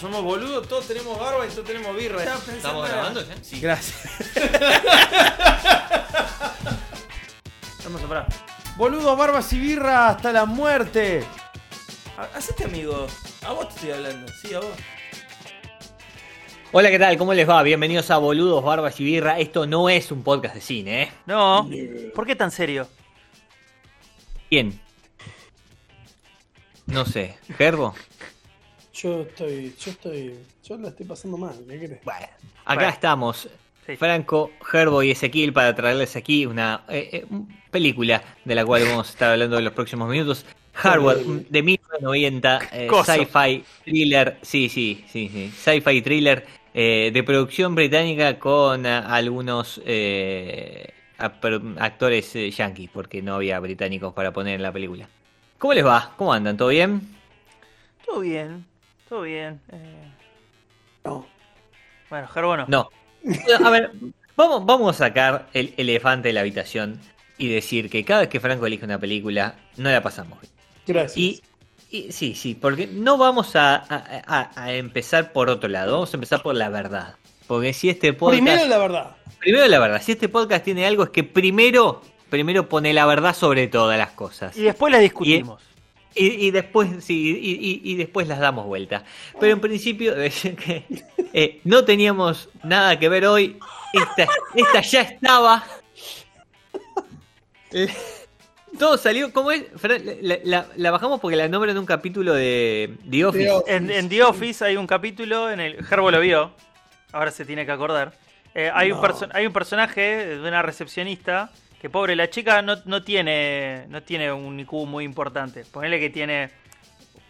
Somos boludos, todos tenemos barba y todos tenemos birra. ¿Estamos grabando ya? Sí. Gracias. Hermoso, pará. Boludos, barbas y birra hasta la muerte. Ha- Hacete amigo. A vos te estoy hablando. Sí, a vos. Hola, ¿qué tal? ¿Cómo les va? Bienvenidos a Boludos, Barbas y Birra. Esto no es un podcast de cine, ¿eh? No. ¿Por qué tan serio? ¿Quién? No sé. ¿Gerbo? Yo estoy, yo estoy, yo la estoy pasando mal, ¿qué crees? Bueno. Acá Bueno. estamos. Sí. Franco, Gerbo y Ezequiel para traerles aquí una eh, eh, película de la cual vamos a estar hablando en los próximos minutos. Hardware de 1990, eh, sci-fi thriller, sí, sí, sí, sí, sci-fi thriller eh, de producción británica con eh, algunos eh, actores eh, yankees, porque no había británicos para poner en la película. ¿Cómo les va? ¿Cómo andan? ¿Todo bien? Todo bien. Todo bien. Eh, No. bueno, Gerbo no. No. A ver, vamos, vamos a sacar el elefante de la habitación y decir que cada vez que Franco elige una película, no la pasamos bien. Gracias. Y, y sí, sí, porque no vamos a, a- a- a empezar por otro lado, vamos a empezar por la verdad. Porque si este podcast. Primero la verdad. primero la verdad, si este podcast tiene algo es que primero, primero pone la verdad sobre todas las cosas. Y después la discutimos. Y, y después, sí, y, y- y después las damos vuelta. Pero en principio, que eh, no teníamos nada que ver hoy. Esta, esta ya estaba. Eh, Todo salió, ¿cómo es? Fran, La, la- la bajamos porque la nombran en un capítulo de The Office. The Office. En, en The Office hay un capítulo en el. Gerbo lo vio. Ahora se tiene que acordar. Eh, hay, un No. perso- hay un personaje de una recepcionista que, pobre, la chica no, no tiene no tiene un IQ muy importante. Ponele que tiene.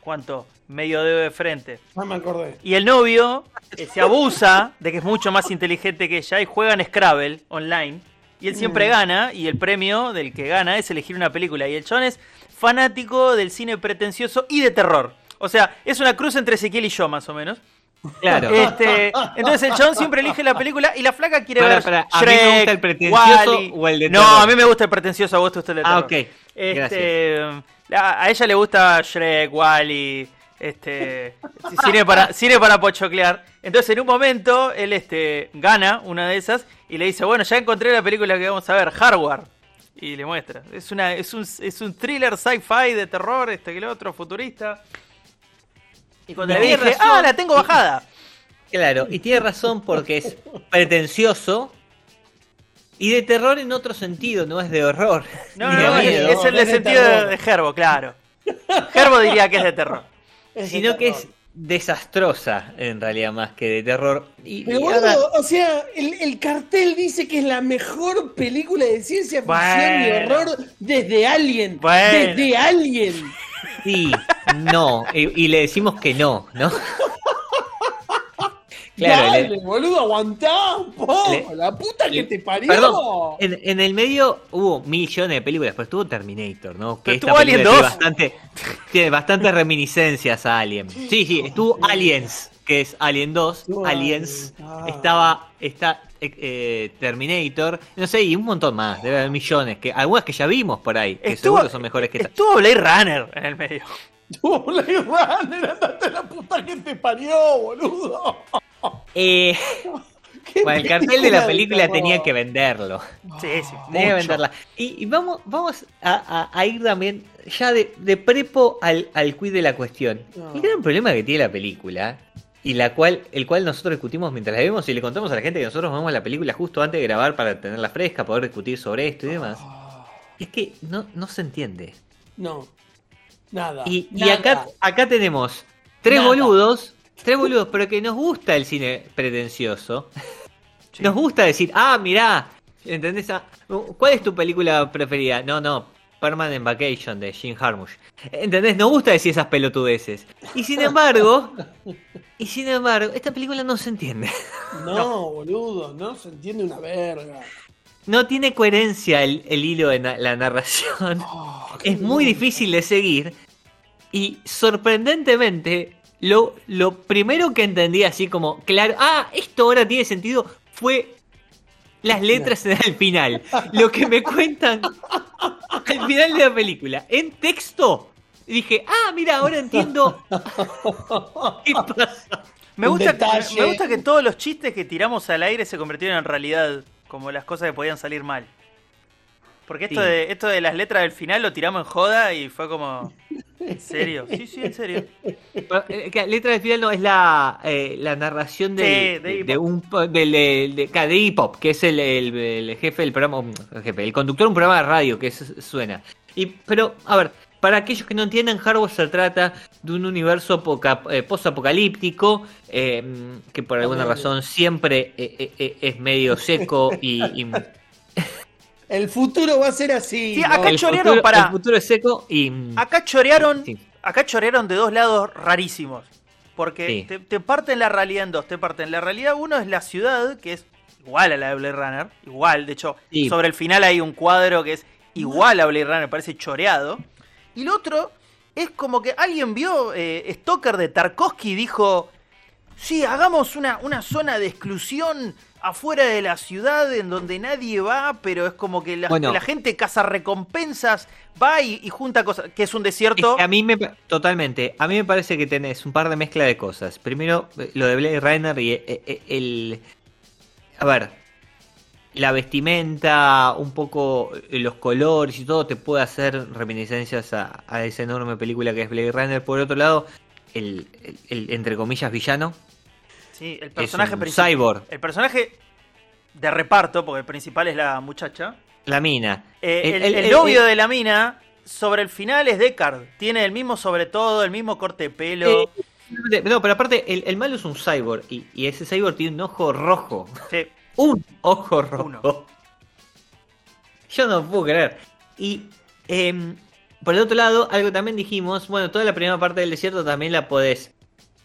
¿Cuánto? Medio dedo de frente. Ya me acordé. Y el novio eh, se abusa de que es mucho más inteligente que ella y juegan Scrabble online. Y él siempre gana y el premio del que gana es elegir una película. Y el chon es fanático del cine pretencioso y de terror. O sea, es una cruz entre Ezequiel y yo, más o menos. Claro. Este, entonces el chon siempre elige la película y la flaca quiere Para, ver para, ¿a mí me Shrek, gusta el pretencioso Wall-E. o el de No, terror? a mí me gusta el pretencioso, a vos te gusta el de Ah, terror. ok. Este, a ella le gusta Shrek, Wally, este, cine para cine para pochoclear. Entonces, en un momento él este gana una de esas y le dice, "Bueno, ya encontré la película que vamos a ver, Hardware." Y le muestra. Es una es un es un thriller sci-fi de terror, este que el otro futurista. Y cuando Y le tiene dije, razón. "Ah, la tengo bajada." Claro, y tiene razón porque es pretencioso y de terror en otro sentido, no es de horror. No, no, de no, es, el de sentido de, terror. de Gerbo, claro. Gerbo diría que es de terror. Es sino de que es desastrosa en realidad más que de terror. Y, Pero y ahora- boludo, o sea, el, el cartel dice que es la mejor película de ciencia ficción y Bueno. horror desde Alien. Bueno. Desde Alien. sí, no, y, y le decimos que no, ¿no? Claro, le- Dale, boludo, aguantá un poco. Le- la puta que le- te parió. Perdón, en, en el medio hubo millones de películas, pero estuvo Terminator, ¿no? Que esta estuvo Alien película 2. Tiene bastante, tiene bastantes reminiscencias a Alien. Sí, sí, estuvo Aliens, que es Alien 2, Estuvo Aliens, Alien, ah. estaba está eh, eh, Terminator, no sé, y un montón más, debe haber millones, que algunas que ya vimos por ahí, que seguro son mejores que esta. Estuvo Blade Runner en el medio. Tú, Blade Runner, andate a la puta que te parió, boludo. Eh, ¿Qué bueno, el cartel de la película tenía que venderlo. Sí, sí. Tenía que venderla. Y, y vamos, vamos a, a- a ir también ya de, de prepo al, al quid de la cuestión. No. El gran problema que tiene la película, y la cual, el cual nosotros discutimos mientras la vemos y le contamos a la gente que nosotros vemos la película justo antes de grabar para tenerla fresca, poder discutir sobre esto y demás, es que no, no se entiende. No. Nada. Y, y acá, acá tenemos tres Nada. boludos, tres boludos, pero que nos gusta el cine pretencioso. Nos gusta decir, ah, mirá, ¿entendés? Ah, ¿Cuál es tu película preferida? No, no, Permanent Vacation de Jim Harmush. ¿Entendés? Nos gusta decir esas pelotudeces. Y sin embargo, y sin embargo, esta película no se entiende. No, boludo, no se entiende una verga. No tiene coherencia el, el hilo de na- la narración. Oh, Es muy difícil de seguir. Y sorprendentemente, lo, lo primero que entendí así como, claro, ah, esto ahora tiene sentido, fue las letras en el final. Lo que me cuentan al final de la película. En texto, dije, ah, mira, ahora entiendo qué pasa. Me gusta, me gusta que todos los chistes que tiramos al aire se convirtieron en realidad, como las cosas que podían salir mal. Porque esto, Sí. de, esto de las letras del final lo tiramos en joda y fue como... ¿En serio? Sí, sí, en serio. Eh, que Letra del final no es la, eh, la narración de, Sí, de un del- de, de hip hop, que es el, el- el jefe del programa, el jefe, el conductor de un programa de radio que es- suena. Y, pero, a ver, para aquellos que no entiendan, Hardware se trata de un universo poca- eh, post-apocalíptico eh, que por alguna razón siempre eh, eh, eh, es medio seco y, y El futuro va a ser así. Sí, ¿no? acá el, chorearon futuro, para- el futuro es seco y Acá chorearon, Sí. acá chorearon de dos lados rarísimos. Porque Sí. te, te parten la realidad en dos. Te parten la realidad uno es la ciudad, que es igual a la de Blade Runner. Igual, de hecho, Sí. sobre el final hay un cuadro que es igual a Blade Runner, parece choreado. Y el otro es como que alguien vio eh, Stoker de Tarkovsky y dijo, sí, hagamos una, una zona de exclusión afuera de la ciudad en donde nadie va, pero es como que la, Bueno. la gente caza recompensas, va y, y junta cosas, que es un Es desierto. que a mí me totalmente, a mí me parece que tenés un par de mezcla de cosas. Primero, eh, lo de Blade Runner y eh, eh, el a ver, la vestimenta, un poco los colores y todo te puede hacer reminiscencias a, a esa enorme película que es Blade Runner. Por otro lado, el, el- el, entre comillas villano Sí, el es personaje un principal. cyborg, El personaje de reparto, porque el principal es la muchacha. la mina. Eh, el, El- el- el el- novio de la mina, sobre el final es Deckard. Tiene el mismo sobre todo, el mismo corte de pelo. Eh, no, pero aparte, el, malo es un cyborg y, y ese cyborg tiene un ojo rojo. Sí. Un ojo rojo. Uno. Yo no puedo creer. Y em, por el otro lado, algo también dijimos, bueno, toda la primera parte del desierto también la podés,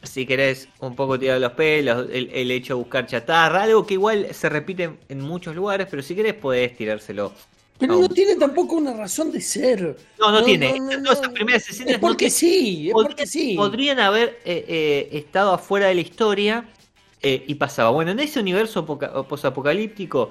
si querés, un poco tirar los pelos, el, el hecho de buscar chatarra, algo que igual se repite en, en muchos lugares, pero si querés podés tirárselo. Pero No. no tiene tampoco una razón de ser. No, no, tiene. no, esas primeras escenas Es porque sí, es porque sí. Podrían haber eh, eh, estado afuera de la historia eh, y pasaba. Bueno, en ese universo poca- posapocalíptico,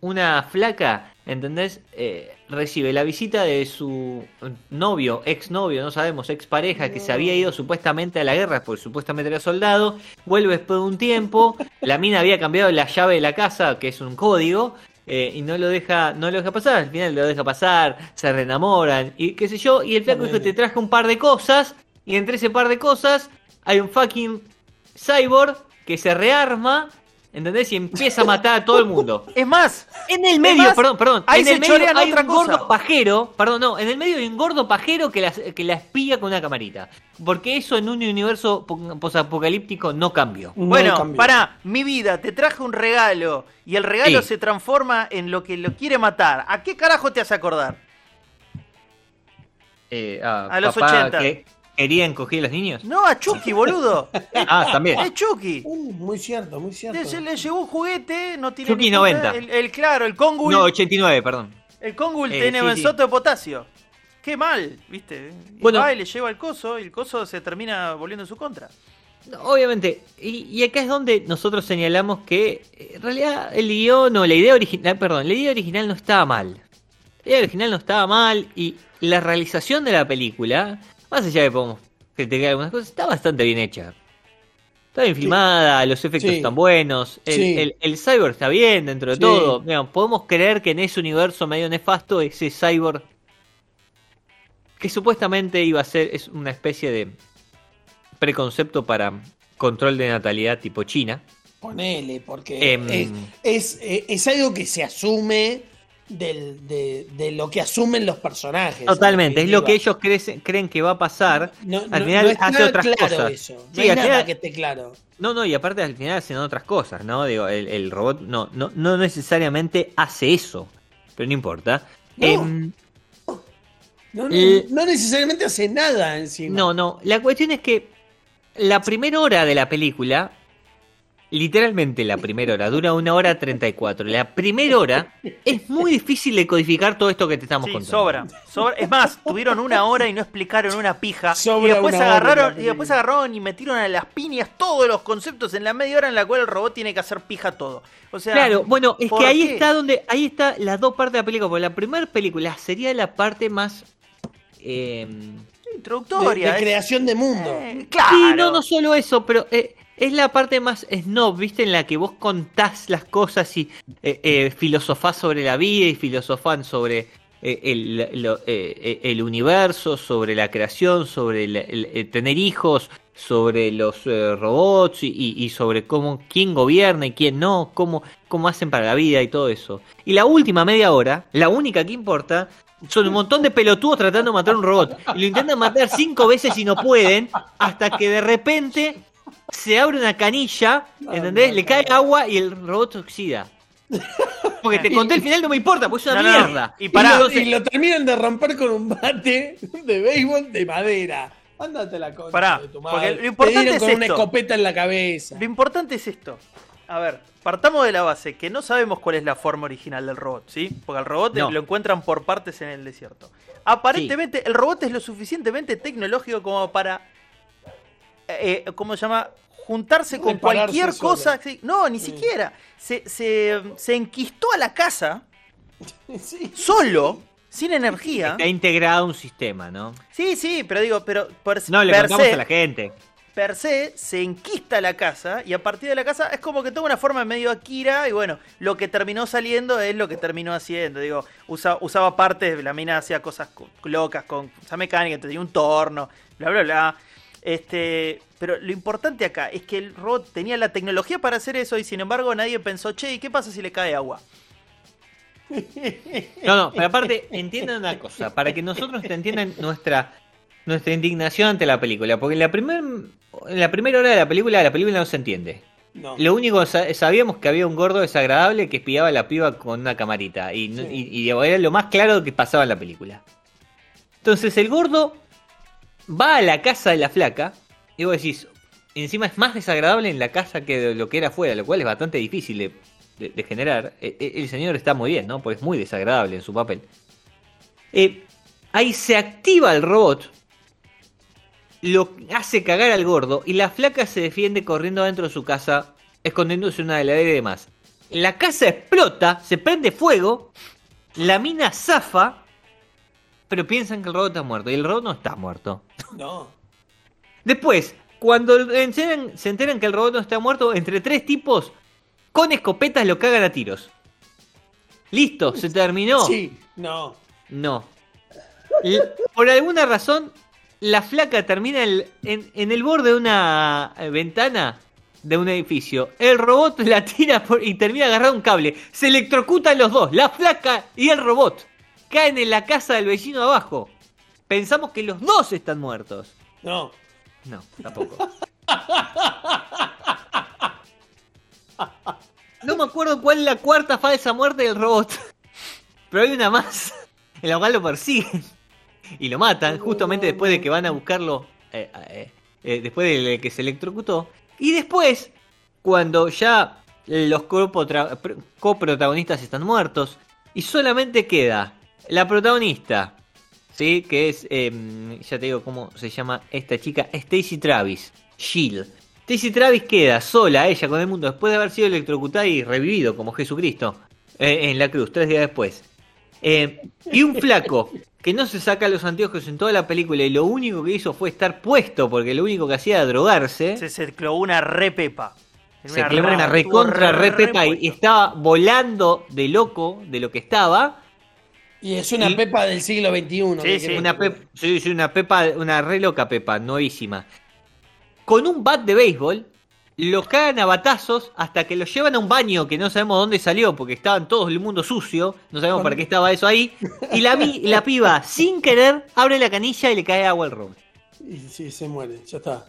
una flaca, ¿entendés? Eh, recibe la visita de su novio, exnovio, no sabemos, expareja, que se había ido supuestamente a la guerra, porque supuestamente era soldado. Vuelve después de un tiempo. La mina había cambiado la llave de la casa, que es un código. eh, y no lo deja no lo deja pasar, al final lo deja pasar, se reenamoran y qué sé yo, y el flaco dijo, te traje un par de cosas, y entre ese par de cosas hay un fucking cyborg que se rearma, ¿entendés? Y empieza a matar a todo el mundo. Es más, En el medio, más, perdón, perdón, ahí en se el medio hay otra un gordo pajero, perdón, no, en el medio hay un gordo pajero que la, que la espía con una camarita. Porque eso en un universo po- posapocalíptico no cambió. No bueno, cambió. para mi vida, te traje un regalo y el regalo Sí. se transforma en lo que lo quiere matar. ¿A qué carajo te hace acordar? Eh, ah, A los papá 80. que querían coger a los niños. No, a Chucky, boludo. Ah, también. Es Chucky. Uh, muy cierto, muy cierto. Le, le llegó un juguete, no tiene Chucky ni puta- 90. El, el- claro, el Kongul. No, 89, perdón. el Kongul Eh, tiene sí, benzoto de potasio. Qué mal, ¿viste? Y Bueno. va y le lleva el coso y el coso se termina volviendo en su contra. Obviamente, y, y acá es donde nosotros señalamos que en realidad el guion o la idea original, perdón, la idea original no estaba mal. La idea original no estaba mal y la realización de la película, más allá de que podemos criticar algunas cosas, está bastante bien hecha. Está bien filmada, los efectos Sí. están buenos, el, Sí. el, el cyborg está bien dentro de todo. Podemos creer que en ese universo medio nefasto, ese cyborg que supuestamente iba a ser es una especie de preconcepto para control de natalidad tipo China. Ponele, porque Em. es, es, eh, es algo que se asume del- de, de lo que asumen los personajes. Totalmente, en es lo que ellos creen, creen que va a pasar. No, al no- final no está hace otras claro cosas. eso. Sí, hay al nada final- que esté claro. No, no, y aparte al final hacen otras cosas, ¿no? Digo, el, el robot no, no, no necesariamente hace eso, pero no importa. No. Em, No, no, Eh, no necesariamente hace nada encima. No, no. La cuestión es que la primera hora de la película, literalmente la primera hora, dura una hora 34. La primera hora es muy difícil de codificar todo esto que te estamos Sí, contando. sobra, sobra. Es más, tuvieron una hora y no explicaron una pija. Sobra y después agarraron, y después agarraron y metieron a las piñas todos los conceptos en la media hora en la cual el robot tiene que hacer pija todo. O sea, Claro, bueno, es ¿por que ahí qué? está donde, ahí está las dos partes de la película. Porque la primera película sería la parte más eh, introductoria. de creación de mundo. eh, claro. Sí, no, no solo eso, pero eh, es la parte más snob, ¿viste? En la que vos contás las cosas y eh, eh, filosofás sobre la vida y filosofán sobre eh, el, universo, sobre la creación, sobre el, tener hijos, sobre los robots y sobre cómo quién gobierna y quién no, cómo, cómo hacen para la vida y todo eso. Y la última media hora, la única que importa, son un montón de pelotudos tratando de matar a un robot. Y lo intentan matar cinco veces y no pueden, hasta que de repente se abre una canilla, ¿entendés? Le cae agua y el robot se oxida. Porque te conté el final, no me importa, pues es una No, mierda. Y Y, pará. lo, y lo terminan de romper con un bate de béisbol de madera. Ándate la concha Pará, de tu porque madre. lo importante Te dieron es con una esto. escopeta en la cabeza. Lo importante es esto. A ver, partamos de la base, que no sabemos cuál es la forma original del robot, ¿sí? Porque al robot No. lo encuentran por partes en el desierto. Aparentemente, el robot es lo suficientemente tecnológico como para. Eh, eh, ¿Cómo se llama? Juntarse con cualquier cosa. sí, No, ni siquiera. Se, se, se enquistó a la casa Sí. solo, sin energía. Está integrado un sistema, ¿no? Sí, sí, pero digo, pero per, No, le per contamos se- a la gente. per se se enquista la casa y a partir de la casa es como que toma una forma medio Akira y bueno, lo que terminó saliendo es lo que terminó haciendo. Digo, usa- usaba partes, la mina hacía cosas co- locas con esa mecánica, tenía un torno, bla, bla, bla. Este, pero lo importante acá es que el robot tenía la tecnología para hacer eso y sin embargo nadie pensó, che, ¿y qué pasa si le cae agua? No, no, pero aparte, entiendan una cosa, para que nosotros entiendan nuestra nuestra indignación ante la película, porque en la primer, en la primera hora de la película, la película no se entiende. No. Lo único sabíamos que había un gordo desagradable que espiaba a la piba con una camarita, y, Sí. y- y era lo más claro que pasaba en la película. Entonces el gordo va a la casa de la flaca, y vos decís, encima es más desagradable en la casa que de lo que era afuera, lo cual es bastante difícil de, generar. E- e- El, señor está muy bien, ¿no? Porque es muy desagradable en su papel. Eh, ahí se activa el robot, lo hace cagar al gordo, y la flaca se defiende corriendo adentro de su casa, escondiéndose una heladera y demás. La casa explota, se prende fuego, la mina zafa, pero piensan que el robot está muerto, y el robot no está muerto. No. Después, cuando enteran- se enteran que el robot no está muerto, entre tres tipos con escopetas lo cagan a tiros. Listo, se terminó. Sí, no. No. Por alguna razón, la flaca termina el- en, en el borde de una eh, ventana de un edificio. El robot la tira por- y termina agarrando un cable. Se electrocutan los dos, la flaca y el robot. Caen en la casa del vecino abajo. Pensamos que los dos están muertos. No. No, tampoco. No me acuerdo cuál es la cuarta falsa muerte del robot. Pero hay una más. En la cual lo persiguen. Y lo matan, justamente después de que van a buscarlo. eh, eh, eh, después de que se electrocutó. Y después, cuando ya los coprotagonistas están muertos. Y solamente queda la protagonista. ¿Sí? Que es. em, ya te digo cómo se llama esta chica. Stacy Travis. Shield. Stacy Travis queda sola, ella con el mundo, después de haber sido electrocutada y revivido como Jesucristo. eh, en la cruz, tres días después. Eh, y un flaco que no se saca los anteojos en toda la película y lo único que hizo fue estar puesto porque lo único que hacía era drogarse. Se, se clavó una repepa. se clavó una recontra repepa y, y estaba volando de loco de lo que estaba. Y es una Y- pepa del siglo XXI. Sí, ¿qué sí. Una, que- pep- sí, sí, una pepa, una re loca pepa, nuevísima. Con un bat de béisbol, lo cagan a batazos hasta que lo llevan a un baño que no sabemos dónde salió porque estaban todo el mundo sucio, no sabemos para qué estaba eso ahí. Y la, piba, sin querer, abre la canilla y le cae agua al robot. Y sí, se muere, ya está.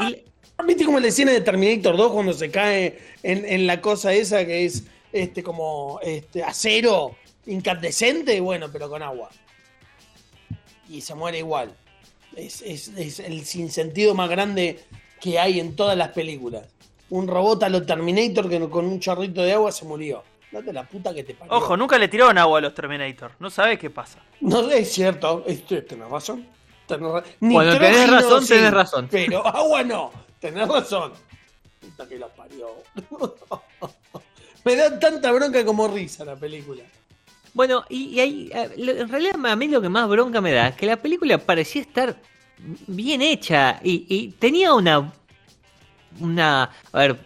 Y- ¿Viste como la escena de Terminator 2 cuando se cae en, en la cosa esa que es este como este acero incandescente, bueno, pero con agua. Y se muere igual. Es, es- es el sinsentido más grande que hay en todas las películas. Un robot a lo Terminator que con un chorrito de agua se murió. Date la puta que te parió. Ojo, nunca le tiraron agua a los Terminator. No sabes qué pasa. No es cierto, tenés razón. Tenés ra- Cuando tenés razón, sí, tenés razón. Pero agua no, tenés razón. Puta que la parió. Me da tanta bronca como risa la película. Bueno, y, y ahí, eh, en realidad a mí lo que más bronca me da es que la película parecía estar bien hecha y, y tenía una, una, a ver,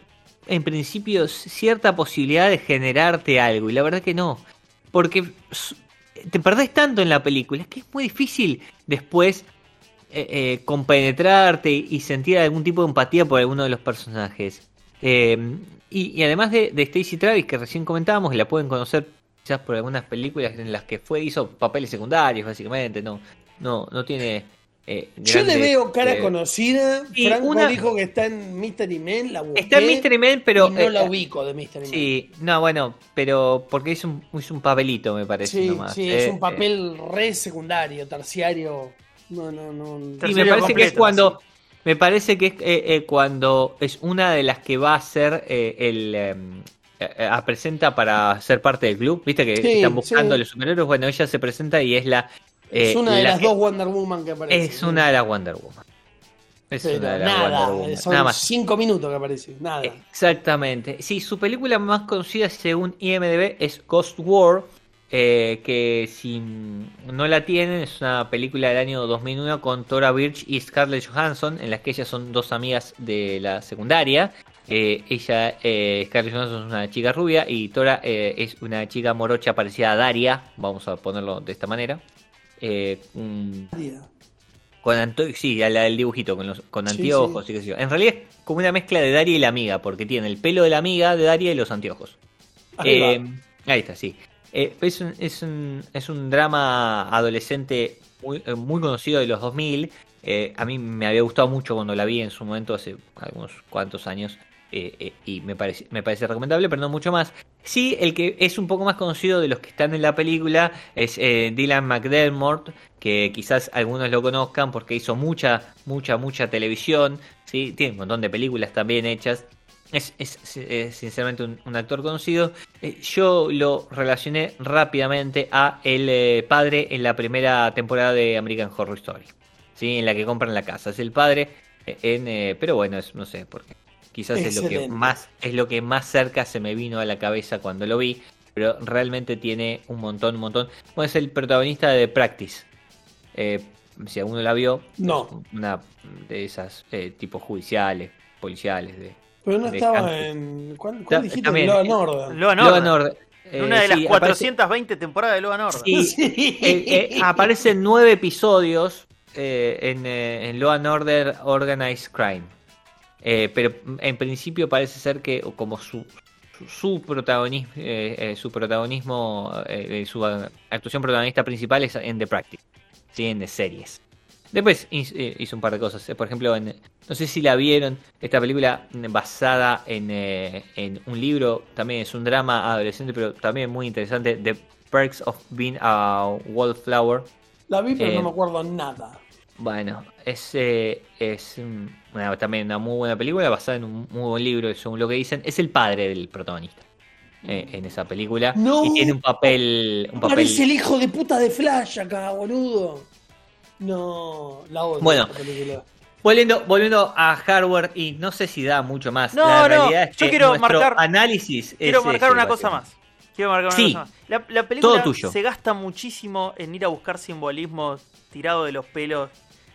en principio cierta posibilidad de generarte algo y la verdad que no, porque te perdés tanto en la película que es muy difícil después eh, eh, compenetrarte y sentir algún tipo de empatía por alguno de los personajes. Eh, y, y además de, de Stacy Travis, que recién comentábamos, la pueden conocer quizás por algunas películas en las que fue hizo papeles secundarios, básicamente, no, no, no tiene. eh, Yo le veo cara eh, conocida. y Franco una- dijo que está en Mystery Men, la busqué, Está en Mystery Men, pero. y no eh, la ubico de Mystery Men. Sí, no, bueno, pero porque es un, es un papelito, me parece. Sí, nomás. sí, Eh, es un eh, papel re secundario, terciario. No, no, no. Sí, me parece que es cuando. Me parece que es eh, eh, cuando es una de las que va a ser eh, el. em, eh, eh, presenta para ser parte del club. Viste que Sí, están buscando sí. a los superhéroes. Bueno, ella se presenta y es la. es una de la las que- dos Wonder Woman que aparece. Es una de las Wonder Woman. Es Pero una de las nada, Wonder Woman. son Nada más. cinco minutos que aparece. Nada. Exactamente. Sí, su película más conocida según IMDb es Ghost War, eh, que si no la tienen es una película del año 2001 con Tora Birch y Scarlett Johansson, en las que ellas son dos amigas de la secundaria. Eh, ella, eh, Scarlett Johansson es una chica rubia y Tora eh, es una chica morocha parecida a Daria, vamos a ponerlo de esta manera. Eh, con anto- sí, la del dibujito, con, los, con Sí, anteojos y qué sé yo. En realidad es como una mezcla de Daria y la amiga, porque tiene el pelo de la amiga de Daria y los anteojos. Ahí está, sí. Eh, es, un, es, un, drama adolescente muy, eh, conocido de los 2000. Eh, a mí me había gustado mucho cuando la vi en su momento, hace algunos cuantos años. eh, y me parece, me parece recomendable, pero no mucho más. Sí, el que es un poco más conocido de los que están en la película es Dylan McDermott, que quizás algunos lo conozcan porque hizo mucha, mucha, mucha televisión. ¿sí? Tiene un montón de películas también hechas. Es, es- es sinceramente un, un actor conocido. Eh, yo lo relacioné rápidamente a el eh, padre en la primera temporada de American Horror Story. ¿sí? En la que compran la casa. Es el padre eh, en... pero bueno, es, no sé por qué. Quizás es lo que más es lo que más cerca se me vino a la cabeza cuando lo vi, pero realmente tiene un montón, un montón. Bueno, es el protagonista de The Practice. Eh, si alguno la vio, No. una de esas tipos judiciales, policiales de Pero no estaba en. ¿Cuál, cuál dijiste? también. Law Order. and Order. En una de Eh, las sí, aparece- 420 temporadas de Law and Order. Sí, Sí. eh, eh, aparecen nueve episodios eh, en, eh, en Law and Order Organized Crime. Eh, pero en principio parece ser que como su, su, su protagonismo, eh, eh, su protagonismo, eh, eh, su actuación protagonista principal es en The Practice, ¿sí? en The series. Después hizo, eh, hizo un par de cosas. eh, Por ejemplo, en- no sé si la vieron, esta película mm, basada en, eh, en un libro, también es un drama adolescente, pero también muy interesante, The Perks of Being a Wallflower. La vi, pero Eh, no me acuerdo nada. Bueno, es, eh, es mm, una- también una muy buena película basada en un muy buen libro, según lo que dicen. Es el padre del protagonista eh, en esa película. No. Y tiene un papel... Un papel Parece el hijo de puta de Flash acá, boludo. No, la odio. Bueno. película. Volviendo, volviendo a hardware, y no sé si da mucho más. No, la no, realidad es yo que quiero nuestro marcar- análisis Quiero es marcar ese, una cosa más. Quiero marcar una Sí. cosa más. La, la película Todo tuyo. se gasta muchísimo en ir a buscar simbolismos tirado de los pelos.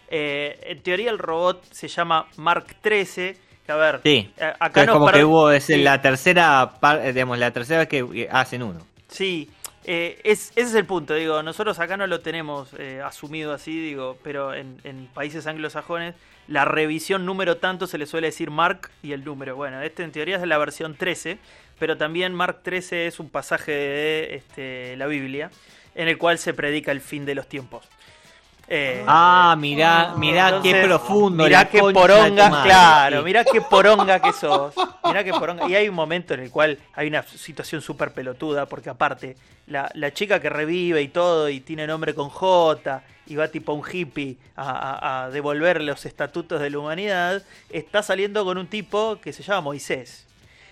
Eh, en teoría el robot se llama Mark 13. Que a ver, Sí. eh, acá es como que hubo, es sí. la tercera, eh, digamos, la tercera vez que hacen uno. Sí, eh, es, ese es el punto, digo, nosotros acá no lo tenemos eh, asumido así, digo, pero en, países anglosajones la revisión número tanto se le suele decir Mark y el número. Bueno, este en teoría es la versión 13, pero también Mark 13 es un pasaje de este, la Biblia en el cual se predica el fin de los tiempos. Eh, Ah, mirá, mirá entonces, qué profundo. Mirá qué poronga, claro, Sí. mirá qué poronga que sos. Mirá qué poronga. Y hay un momento en el cual hay una situación súper pelotuda, porque aparte, la, la chica que revive y todo, y tiene nombre con J, y va tipo un hippie a, a- a devolver los estatutos de la humanidad, está saliendo con un tipo que se llama Moisés.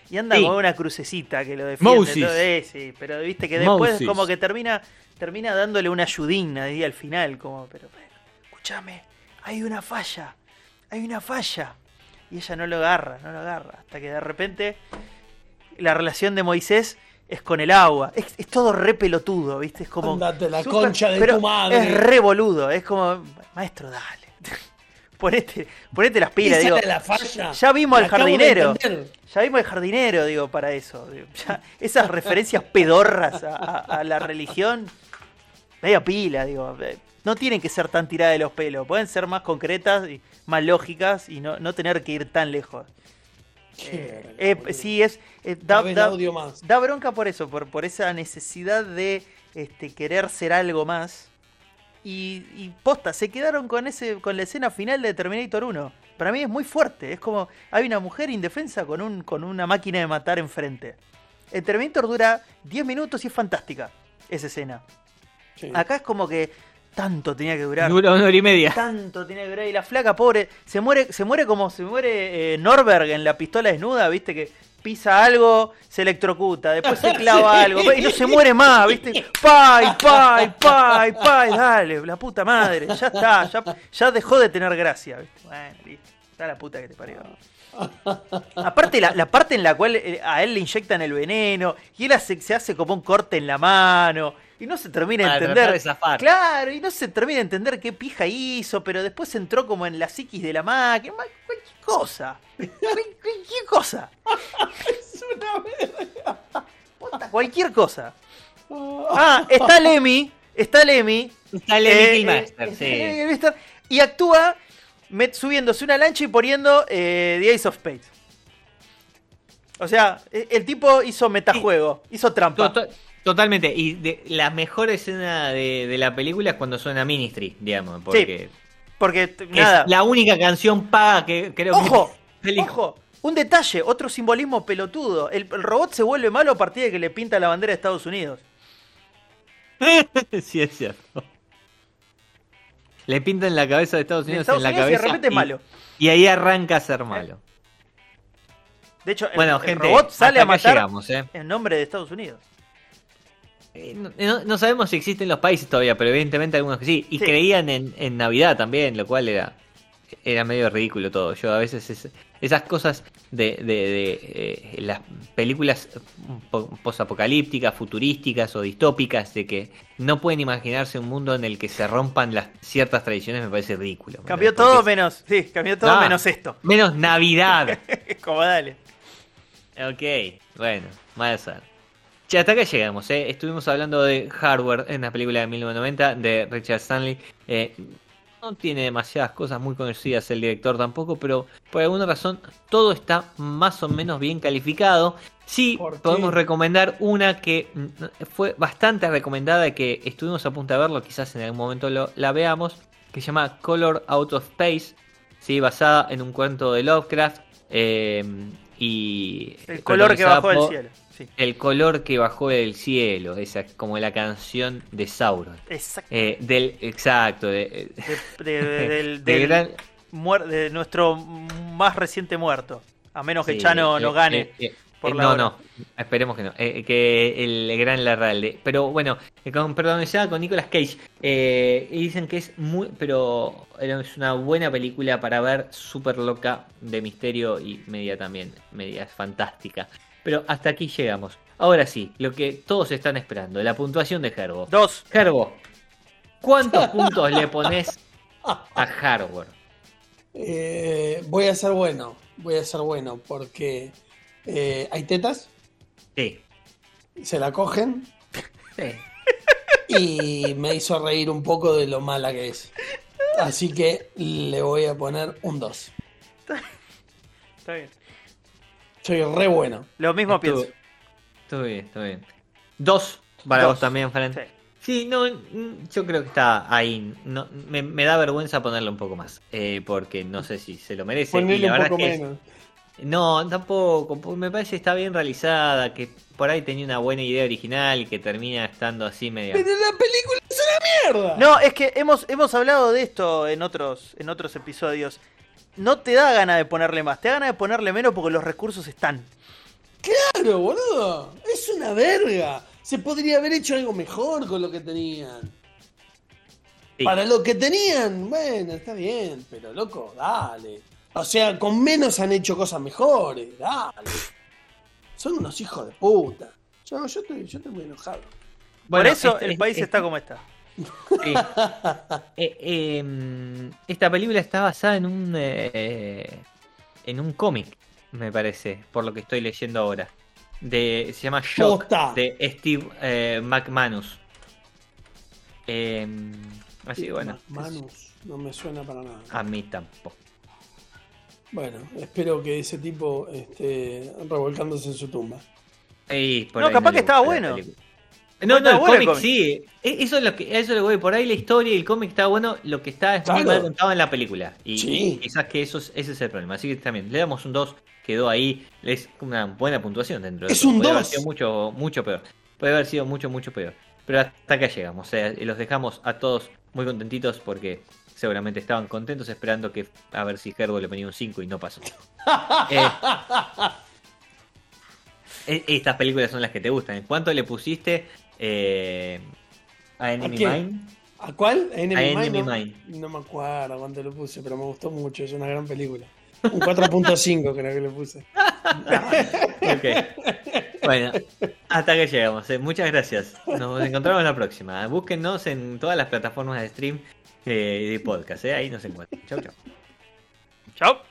Y anda Sí. con una crucecita que lo defiende. Moses. todo, eh, sí, pero viste que después Moses. como que termina termina dándole una ayudina ahí al final, como, pero, pero, escúchame, hay una falla, hay una falla. Y ella no lo agarra, no lo agarra, hasta que de repente la relación de Moisés es con el agua. Es, es todo re pelotudo, ¿viste? Es como... Andate la concha de pero tu madre. Es re boludo, es como, maestro, dale. Ponete, ponete las pilas, digo. la falla. Ya vimos al jardinero. Ya vimos el jardinero, digo, para eso. digo, ya esas referencias pedorras a, a- a la religión, media pila, digo. eh, No tienen que ser tan tiradas de los pelos, pueden ser más concretas y más lógicas y no, no tener que ir tan lejos. Eh, verga, sí, es. eh, da, da- da bronca por eso, por, por esa necesidad de este, querer ser algo más. Y, y posta, se quedaron con ese con la escena final de Terminator 1. Para mí es muy fuerte. Es como hay una mujer indefensa con, un, con una máquina de matar enfrente. El Terminator dura 10 minutos y es fantástica esa escena. Sí. Acá es como que tanto tenía que durar. Dura una hora y media. Tanto tiene que durar. Y la flaca, pobre, se muere, se muere como se muere eh, Norberg en la pistola desnuda, viste que pisa algo, se electrocuta, después se clava algo, y no se muere más, viste. Pay, pay, pay, pay, dale, la puta madre, ya está, ya, ya dejó de tener gracia, viste. Bueno, listo, está la puta que te parió. Aparte, la, la parte en la cual eh, a él le inyectan el veneno y él hace- se hace como un corte en la mano y no se termina de entender. tratar de zafar. Claro, y no se termina de entender qué pija hizo, pero después entró como en la psiquis de la máquina. Cualquier cosa. Cual- Cualquier cosa. Es una verga. Puta, Cualquier cosa. Ah, está Lemmy. Está Lemmy. Está Lemmy eh, Killmaster, eh, sí. Y actúa met- subiéndose una lancha y poniendo eh, The Ace of Spades. O sea, e- el tipo hizo metajuego, hizo trampa. To- to- Totalmente. Y de, la mejor escena de, de la película es cuando suena Ministry, digamos. Porque Porque, es nada. la única canción paga que creo Ojo, que. Ojo, un detalle, otro simbolismo pelotudo. El, el robot se vuelve malo a partir de que le pinta la bandera de Estados Unidos. sí, es cierto. Le pintan la cabeza de Estados De Unidos Estados en la Unidos y de cabeza. repente es malo. y ahí arranca a ser malo. De hecho, el, Bueno, el gente, robot sale a matar llegamos, ¿eh? en nombre de Estados Unidos. Eh, No, no- no sabemos si existen los países todavía, pero evidentemente algunos que sí. Y Sí. creían en, en Navidad también, lo cual era, era medio ridículo todo. Yo a veces es- esas cosas de, de- de, eh, las películas po- posapocalípticas, futurísticas o distópicas, de que no pueden imaginarse un mundo en el que se rompan las ciertas tradiciones, me parece ridículo. Cambió todo menos, sí, cambió todo Ah. menos esto. Menos Navidad. Como dale. Ok, bueno, mal ser. Che, hasta acá llegamos, ¿eh? Estuvimos hablando de Hardware en la película de 1990 de Richard Stanley. Eh, no tiene demasiadas cosas muy conocidas el director tampoco, pero por alguna razón todo está más o menos bien calificado. Sí, podemos recomendar una que mm, fue bastante recomendada y que estuvimos a punto de verlo, quizás en algún momento lo- la veamos, que se llama Color Out of Space, ¿sí? basada en un cuento de Lovecraft. eh, y El color que bajó del cielo. Sí, El color que bajó del cielo, esa es como la canción de Sauron. exacto. Eh, del exacto, de, De- de- de- del, del del gran- muer- de nuestro más reciente muerto. A menos que sí, Chano eh, no gane. eh, eh, por eh, la no, hora. no, esperemos que no. eh, que el gran Larralde. Pero bueno, eh, con, protagonizada con Nicolas Cage. eh, y dicen que es muy. Pero es una buena película para ver, súper loca, de misterio y media también. Media fantástica. Pero hasta aquí llegamos. Ahora sí, lo que todos están esperando, la puntuación de Gerbo. Dos. Gerbo, ¿cuántos puntos le pones a Hardware? Eh, voy a ser bueno, voy a ser bueno, porque eh, hay tetas, Sí. se la cogen Sí. y me hizo reír un poco de lo mala que es. Así que le voy a poner un 2. Está bien. Soy re bueno. Lo mismo Estuvo- pienso. Estuvo bien, estuvo bien. Dos para Dos. vos también, Fran. Sí. Sí, no, yo creo que está ahí. No, me, me da vergüenza ponerle un poco más, eh, porque no sé si se lo merece. y Ponele la un verdad poco es que- menos. No, tampoco. porque Me parece que está bien realizada, que por ahí tenía una buena idea original y que termina estando así medio. Pero la película es una mierda. No, es que hemos, hemos hablado de esto en otros, en otros episodios. No te da gana de ponerle más, te da gana de ponerle menos porque los recursos están. Claro, boludo. Es una verga. Se podría haber hecho algo mejor con lo que tenían. Sí. Para lo que tenían, bueno, está bien, pero loco, dale. O sea, con menos han hecho cosas mejores, dale. Son unos hijos de puta. Yo, yo, estoy, yo estoy muy enojado. Por eso este- el país este- está como está. Sí. Eh, eh, esta película está basada en un eh, en un cómic, me parece, por lo que estoy leyendo ahora. De, se llama Shock Posta. de Steve eh, McManus. Eh, así bueno, Ma- Manus, no me suena para nada. a mí tampoco. Bueno, espero que ese tipo esté revolcándose en su tumba. Ey, por No, ahí capaz que estaba bueno. No, no, el bueno el cómic sí. E- Eso es lo que, eso es lo que voy. Por ahí la historia y el cómic está bueno. Lo que está es muy Claro. mal contado en la película. Y Sí. quizás que eso es- ese es el problema. Así que también le damos un 2. Quedó ahí. Es una buena puntuación dentro de Es un Puede haber 2. sido mucho, mucho peor. Puede haber sido mucho, mucho peor. Pero hasta acá llegamos. O sea, y los dejamos a todos muy contentitos porque seguramente estaban contentos esperando que a ver si Gerbo le ponía un 5 y no pasó. Eh, e- estas películas son las que te gustan. ¿En cuánto le pusiste eh, a Enemy quién? Mine? ¿A cuál? ¿A Enemy, A Mine? Enemy no, Mine. no me acuerdo cuánto lo puse, pero me gustó mucho. Es una gran película. Un 4.5 creo que le puse. Ok. Bueno, hasta que llegamos. eh. Muchas gracias. Nos encontramos la próxima. Búsquennos en todas las plataformas de stream eh, de podcast. eh. Ahí nos encuentran. Chau, chau. Chao.